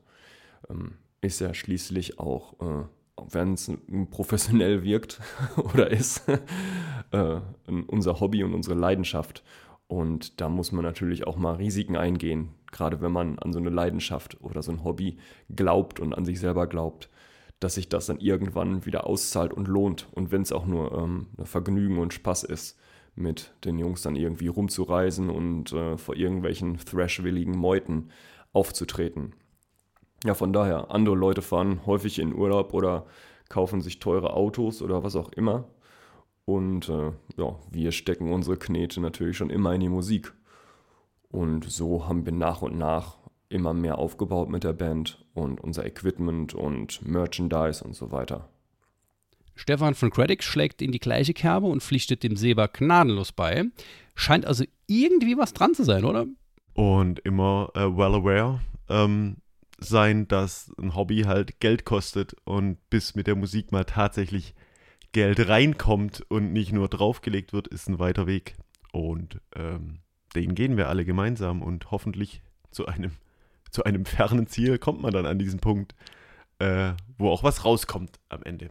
ähm, ist ja schließlich auch, äh, wenn es professionell wirkt oder ist, äh, unser Hobby und unsere Leidenschaft. Und da muss man natürlich auch mal Risiken eingehen, gerade wenn man an so eine Leidenschaft oder so ein Hobby glaubt und an sich selber glaubt. dass sich das dann irgendwann wieder auszahlt und lohnt. Und wenn es auch nur ähm, Vergnügen und Spaß ist, mit den Jungs dann irgendwie rumzureisen und äh, vor irgendwelchen thrashwilligen Meuten aufzutreten. Ja, von daher, andere Leute fahren häufig in Urlaub oder kaufen sich teure Autos oder was auch immer. Und äh, ja, wir stecken unsere Knete natürlich schon immer in die Musik. Und so haben wir nach und nach immer mehr aufgebaut mit der Band und unser Equipment und Merchandise und so weiter. Stefan von Craddock schlägt in die gleiche Kerbe und pflichtet dem Seba gnadenlos bei. Scheint also irgendwie was dran zu sein, oder? Und immer äh, well aware ähm, sein, dass ein Hobby halt Geld kostet und bis mit der Musik mal tatsächlich Geld reinkommt und nicht nur draufgelegt wird, ist ein weiter Weg. Und ähm, den gehen wir alle gemeinsam und hoffentlich zu einem, zu einem fernen Ziel kommt man dann an diesen Punkt, äh, wo auch was rauskommt am Ende.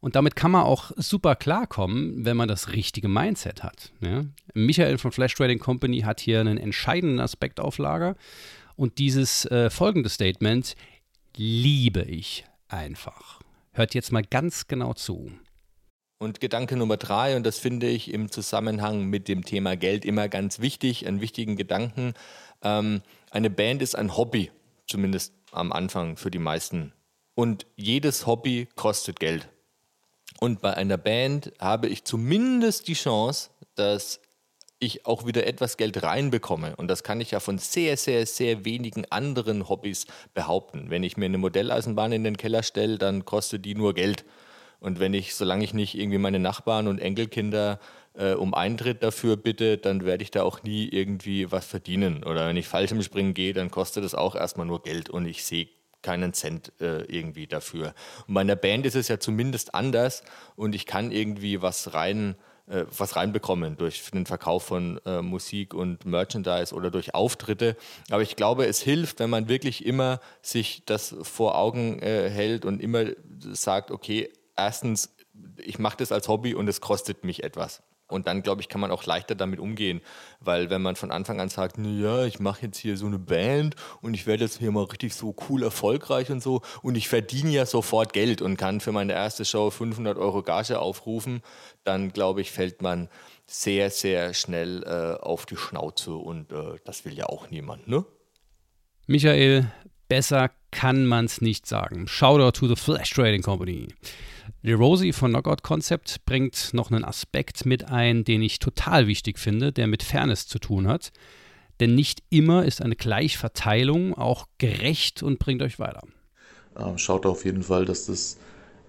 Und damit kann man auch super klarkommen, wenn man das richtige Mindset hat. Ja? Michael von Flash Trading Company hat hier einen entscheidenden Aspekt auf Lager. Und dieses äh, folgende Statement liebe ich einfach. Hört jetzt mal ganz genau zu. Und Gedanke Nummer drei, und das finde ich im Zusammenhang mit dem Thema Geld immer ganz wichtig, einen wichtigen Gedanken. Ähm, eine Band ist ein Hobby, zumindest am Anfang für die meisten. Und jedes Hobby kostet Geld. Und bei einer Band habe ich zumindest die Chance, dass ich auch wieder etwas Geld reinbekomme. Und das kann ich ja von sehr, sehr, sehr wenigen anderen Hobbys behaupten. Wenn ich mir eine Modelleisenbahn in den Keller stelle, dann kostet die nur Geld. Und wenn ich, solange ich nicht irgendwie meine Nachbarn und Enkelkinder äh, um Eintritt dafür bitte, dann werde ich da auch nie irgendwie was verdienen. Oder wenn ich Fallschirmspringen gehe, dann kostet es auch erstmal nur Geld und ich sehe keinen Cent äh, irgendwie dafür. Und bei einer Band ist es ja zumindest anders und ich kann irgendwie was rein äh, was reinbekommen durch den Verkauf von äh, Musik und Merchandise oder durch Auftritte. Aber ich glaube, es hilft, wenn man wirklich immer sich das vor Augen äh, hält und immer sagt, okay, erstens, ich mache das als Hobby und es kostet mich etwas. Und dann, glaube ich, kann man auch leichter damit umgehen. Weil wenn man von Anfang an sagt, ja, ich mache jetzt hier so eine Band und ich werde jetzt hier mal richtig so cool erfolgreich und so und ich verdiene ja sofort Geld und kann für meine erste Show 500 Euro Gage aufrufen, dann, glaube ich, fällt man sehr, sehr schnell äh, auf die Schnauze und äh, das will ja auch niemand, ne? Michael, besser kann man es nicht sagen. Shoutout to the Flash Trading Company. Die Rosie von Knockout Concept bringt noch einen Aspekt mit ein, den ich total wichtig finde, der mit Fairness zu tun hat. Denn nicht immer ist eine Gleichverteilung auch gerecht und bringt euch weiter. Ähm, schaut auf jeden Fall, dass das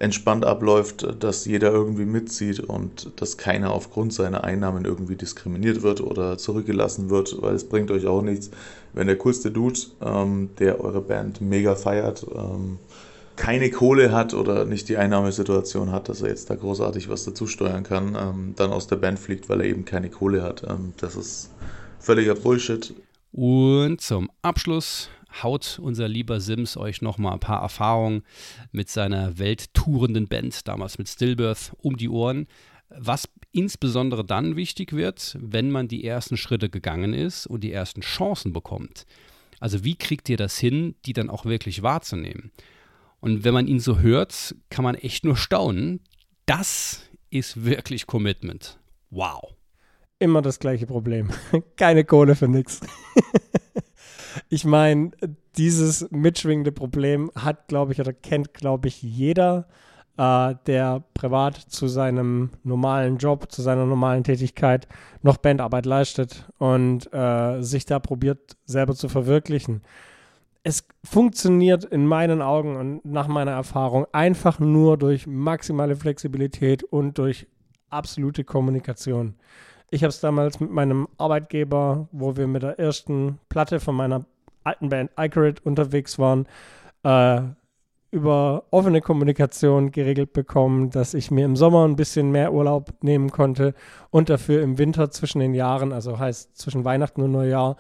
entspannt abläuft, dass jeder irgendwie mitzieht und dass keiner aufgrund seiner Einnahmen irgendwie diskriminiert wird oder zurückgelassen wird, weil es bringt euch auch nichts, wenn der coolste Dude, ähm, der eure Band mega feiert, ähm, keine Kohle hat oder nicht die Einnahmesituation hat, dass er jetzt da großartig was dazu steuern kann, ähm, dann aus der Band fliegt, weil er eben keine Kohle hat. Ähm, das ist völliger Bullshit. Und zum Abschluss haut unser lieber Sims euch nochmal ein paar Erfahrungen mit seiner welttourenden Band, damals mit Stillbirth, um die Ohren. Was insbesondere dann wichtig wird, wenn man die ersten Schritte gegangen ist und die ersten Chancen bekommt. Also wie kriegt ihr das hin, die dann auch wirklich wahrzunehmen? Und wenn man ihn so hört, kann man echt nur staunen. Das ist wirklich Commitment. Wow. Immer das gleiche Problem. Keine Kohle für nichts. Ich meine, dieses mitschwingende Problem hat, glaube ich, oder kennt, glaube ich, jeder, äh, der privat zu seinem normalen Job, zu seiner normalen Tätigkeit noch Bandarbeit leistet und äh, sich da probiert, selber zu verwirklichen es funktioniert in meinen Augen und nach meiner Erfahrung einfach nur durch maximale Flexibilität und durch absolute Kommunikation. Ich habe es damals mit meinem Arbeitgeber, wo wir mit der ersten Platte von meiner alten Band Icarid unterwegs waren, äh, über offene Kommunikation geregelt bekommen, dass ich mir im Sommer ein bisschen mehr Urlaub nehmen konnte und dafür im Winter zwischen den Jahren, also heißt zwischen Weihnachten und Neujahr,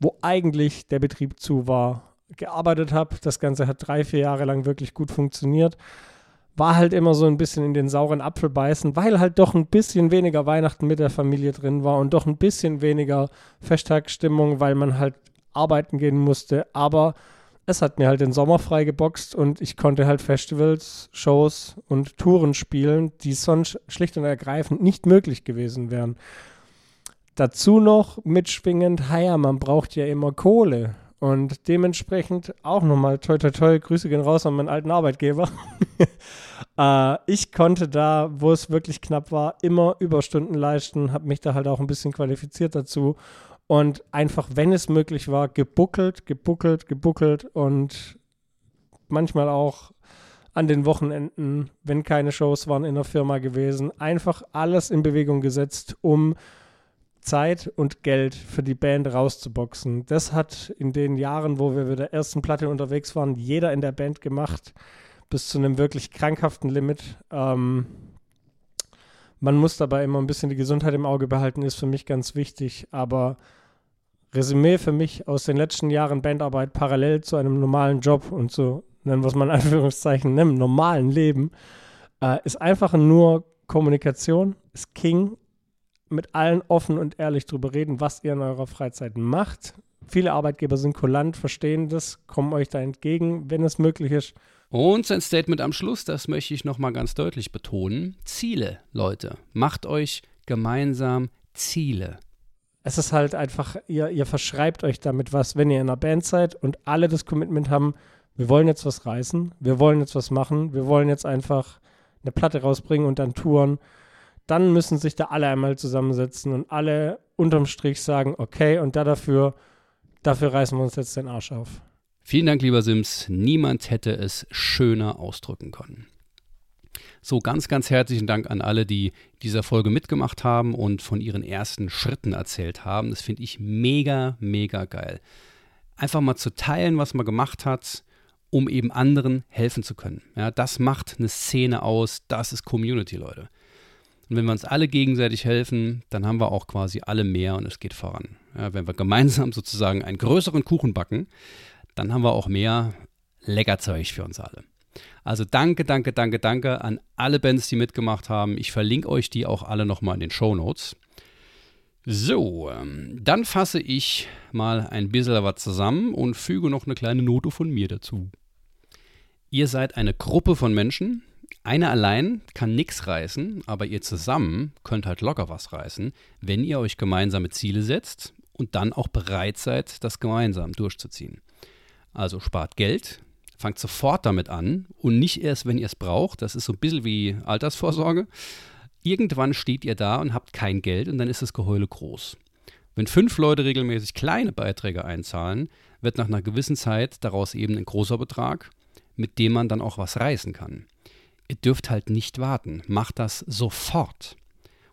wo eigentlich der Betrieb zu war, gearbeitet habe. Das Ganze hat drei, vier Jahre lang wirklich gut funktioniert. War halt immer so ein bisschen in den sauren Apfel beißen, weil halt doch ein bisschen weniger Weihnachten mit der Familie drin war und doch ein bisschen weniger Festtagsstimmung, weil man halt arbeiten gehen musste. Aber es hat mir halt den Sommer freigeboxt und ich konnte halt Festivals, Shows und Touren spielen, die sonst schlicht und ergreifend nicht möglich gewesen wären. Dazu noch mitschwingend, ja, man braucht ja immer Kohle. Und dementsprechend auch nochmal toi toi toi, Grüße gehen raus an meinen alten Arbeitgeber. äh, ich konnte da, wo es wirklich knapp war, immer Überstunden leisten, habe mich da halt auch ein bisschen qualifiziert dazu und einfach, wenn es möglich war, gebuckelt, gebuckelt, gebuckelt und manchmal auch an den Wochenenden, wenn keine Shows waren in der Firma gewesen, einfach alles in Bewegung gesetzt, um Zeit und Geld für die Band rauszuboxen. Das hat in den Jahren, wo wir mit der ersten Platte unterwegs waren, jeder in der Band gemacht, bis zu einem wirklich krankhaften Limit. Ähm, man muss dabei immer ein bisschen die Gesundheit im Auge behalten, ist für mich ganz wichtig. Aber Resümee für mich aus den letzten Jahren Bandarbeit parallel zu einem normalen Job und nennen wir es mal in Anführungszeichen, einem normalen Leben, äh, ist einfach nur Kommunikation, ist King. Mit allen offen und ehrlich drüber reden, was ihr in eurer Freizeit macht. Viele Arbeitgeber sind kulant, verstehen das, kommen euch da entgegen, wenn es möglich ist. Und sein Statement am Schluss, das möchte ich nochmal ganz deutlich betonen. Ziele, Leute. Macht euch gemeinsam Ziele. Es ist halt einfach, ihr, ihr verschreibt euch damit was, wenn ihr in einer Band seid und alle das Commitment haben, wir wollen jetzt was reißen, wir wollen jetzt was machen, wir wollen jetzt einfach eine Platte rausbringen und dann touren. Dann müssen sich da alle einmal zusammensetzen und alle unterm Strich sagen, okay, und da dafür, dafür reißen wir uns jetzt den Arsch auf. Vielen Dank, lieber Sims. Niemand hätte es schöner ausdrücken können. So, ganz, ganz herzlichen Dank an alle, die dieser Folge mitgemacht haben und von ihren ersten Schritten erzählt haben. Das finde ich mega, mega geil. Einfach mal zu teilen, was man gemacht hat, um eben anderen helfen zu können. Ja, das macht eine Szene aus, das ist Community, Leute. Und wenn wir uns alle gegenseitig helfen, dann haben wir auch quasi alle mehr und es geht voran. Ja, wenn wir gemeinsam sozusagen einen größeren Kuchen backen, dann haben wir auch mehr Leckerzeug für uns alle. Also danke, danke, danke, danke an alle Bands, die mitgemacht haben. Ich verlinke euch die auch alle nochmal in den Show Notes. So, ähm, dann fasse ich mal ein bisschen was zusammen und füge noch eine kleine Note von mir dazu. Ihr seid eine Gruppe von Menschen. Einer allein kann nichts reißen, aber ihr zusammen könnt halt locker was reißen, wenn ihr euch gemeinsame Ziele setzt und dann auch bereit seid, das gemeinsam durchzuziehen. Also spart Geld, fangt sofort damit an und nicht erst, wenn ihr es braucht. Das ist so ein bisschen wie Altersvorsorge. Irgendwann steht ihr da und habt kein Geld und dann ist das Geheule groß. Wenn fünf Leute regelmäßig kleine Beiträge einzahlen, wird nach einer gewissen Zeit daraus eben ein großer Betrag, mit dem man dann auch was reißen kann. Ihr dürft halt nicht warten. Macht das sofort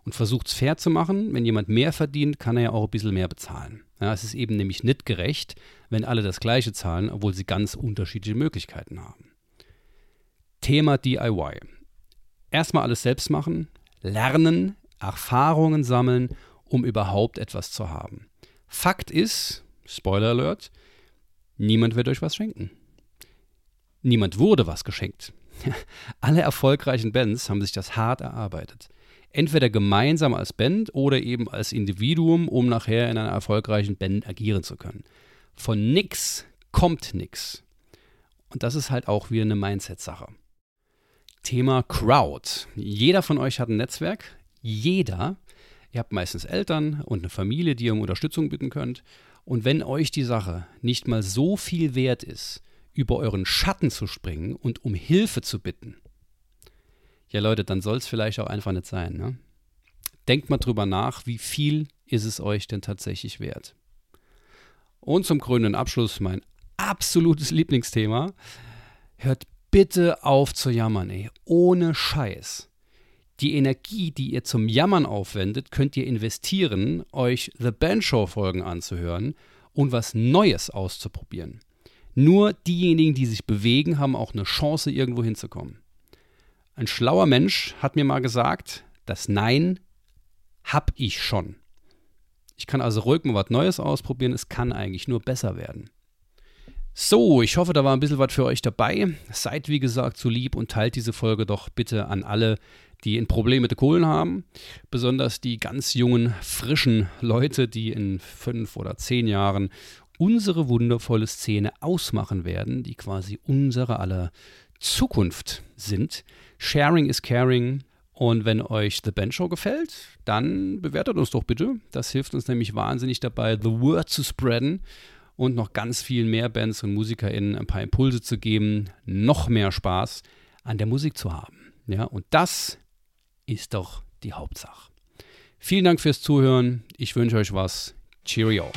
und versucht es fair zu machen. Wenn jemand mehr verdient, kann er ja auch ein bisschen mehr bezahlen. Ja, es ist eben nämlich nicht gerecht, wenn alle das Gleiche zahlen, obwohl sie ganz unterschiedliche Möglichkeiten haben. Thema DIY. Erstmal alles selbst machen, lernen, Erfahrungen sammeln, um überhaupt etwas zu haben. Fakt ist, Spoiler Alert, niemand wird euch was schenken. Niemand wurde was geschenkt. Alle erfolgreichen Bands haben sich das hart erarbeitet entweder gemeinsam als Band oder eben als Individuum, um nachher in einer erfolgreichen Band agieren zu können. Von nix kommt nix. Und das ist halt auch wieder eine Mindset-Sache. Thema Crowd. Jeder von euch hat ein Netzwerk. Jeder. Ihr habt meistens Eltern und eine Familie, die ihr um Unterstützung bitten könnt. Und wenn euch die Sache nicht mal so viel wert ist, über euren Schatten zu springen und um Hilfe zu bitten, ja Leute, dann soll es vielleicht auch einfach nicht sein. Ne? Denkt mal drüber nach, wie viel ist es euch denn tatsächlich wert? Und zum krönenden Abschluss mein absolutes Lieblingsthema. Hört bitte auf zu jammern, ey. Ohne Scheiß. Die Energie, die ihr zum Jammern aufwendet, könnt ihr investieren, euch The Band Show Folgen anzuhören und was Neues auszuprobieren. Nur diejenigen, die sich bewegen, haben auch eine Chance, irgendwo hinzukommen. Ein schlauer Mensch hat mir mal gesagt, das Nein hab ich schon. Ich kann also ruhig mal was Neues ausprobieren, es kann eigentlich nur besser werden. So, ich hoffe, da war ein bisschen was für euch dabei. Seid wie gesagt so lieb und teilt diese Folge doch bitte an alle, die ein Problem mit den Kohlen haben. Besonders die ganz jungen, frischen Leute, die in fünf oder zehn Jahren unsere wundervolle Szene ausmachen werden, die quasi unsere aller Zukunft sind. Sharing is caring. Und wenn euch The Band Show gefällt, dann bewertet uns doch bitte. Das hilft uns nämlich wahnsinnig dabei, The Word zu spreaden und noch ganz viel mehr Bands und MusikerInnen ein paar Impulse zu geben, noch mehr Spaß an der Musik zu haben. Ja, und das ist doch die Hauptsache. Vielen Dank fürs Zuhören. Ich wünsche euch was. Cheerio.